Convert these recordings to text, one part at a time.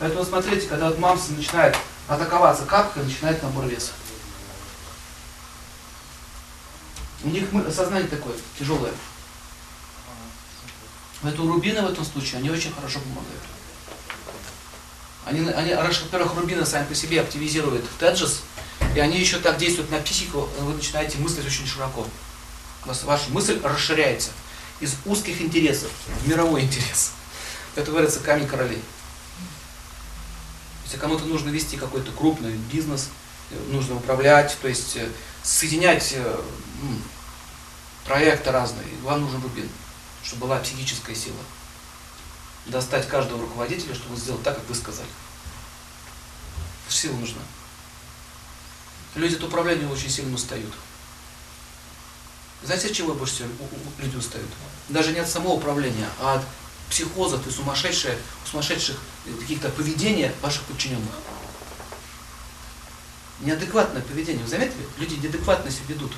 Поэтому смотрите, когда вот мамса начинает атаковаться капкой, начинает набор веса. У них сознание такое тяжелое. Поэтому рубины в этом случае, они очень хорошо помогают. Они, они во-первых, рубины сами по себе активизируют теджес, и они еще так действуют на психику, вы начинаете мыслить очень широко. Ваша мысль расширяется из узких интересов в мировой интерес. Это говорится камень королей. Если кому-то нужно вести какой-то крупный бизнес, нужно управлять, то есть э, соединять э, проекты разные, вам нужен рубин, чтобы была психическая сила. Достать каждого руководителя, чтобы сделать так, как вы сказали. Сила нужна. Люди от управления очень сильно устают. Знаете, от чего больше всего люди устают? Даже не от самого управления, а от психозов и сумасшедших, сумасшедших каких-то поведения ваших подчиненных. Неадекватное поведение. Вы заметили? Люди неадекватно себя ведут.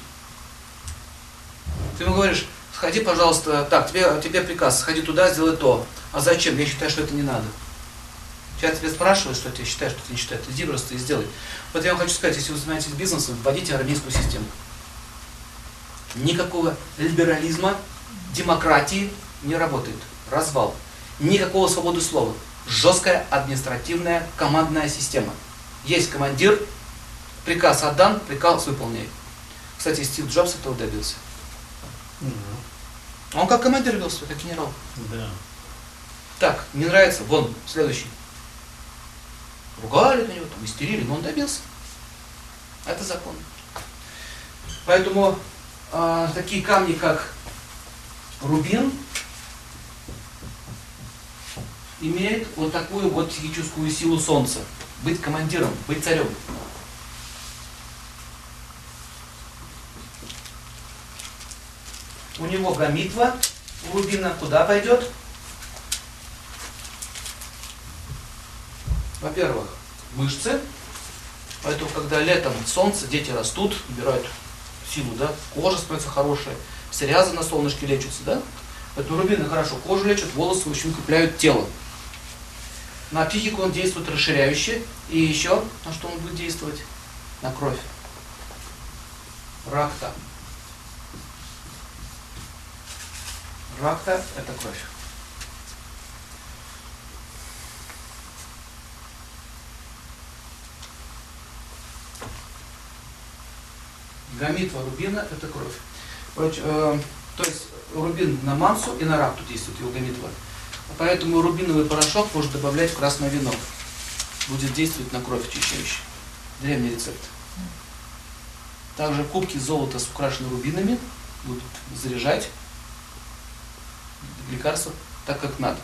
Ты ему говоришь, сходи, пожалуйста, так, тебе, тебе приказ, сходи туда, сделай то. А зачем? Я считаю, что это не надо. Сейчас тебя спрашивают, что ты считаешь, что ты не считаешь. Иди просто и сделай. Вот я вам хочу сказать, если вы занимаетесь бизнесом, вводите армейскую систему. Никакого либерализма, демократии не работает. Развал. Никакого свободы слова. Жесткая административная командная система. Есть командир, приказ отдан, приказ выполняй. Кстати, Стив Джобс этого добился. Угу. Он как командир вел себя, как генерал. Да. Так, не нравится, вон, следующий. Ругали на него, там, истерили, но он добился. Это закон. Поэтому э, такие камни, как рубин, имеют вот такую вот психическую силу солнца. Быть командиром, быть царем. У него гамитва, рубина куда пойдет? Во-первых, мышцы. Поэтому, когда летом солнце, дети растут, набирают силу, да, кожа становится хорошая, псориазы на солнышке лечатся, да? Поэтому рубины хорошо кожу лечат, волосы очень укрепляют тело. На психику он действует расширяюще. И еще на что он будет действовать? На кровь. Ракта. Ракта – это кровь. Гамитва рубина – это кровь. Э, то есть рубин на мансу и на ракту действует его гамитва. Поэтому рубиновый порошок можно добавлять в красное вино. Будет действовать на кровь очищающий. Древний рецепт. Также кубки золота с украшенными рубинами будут заряжать лекарства так, как надо.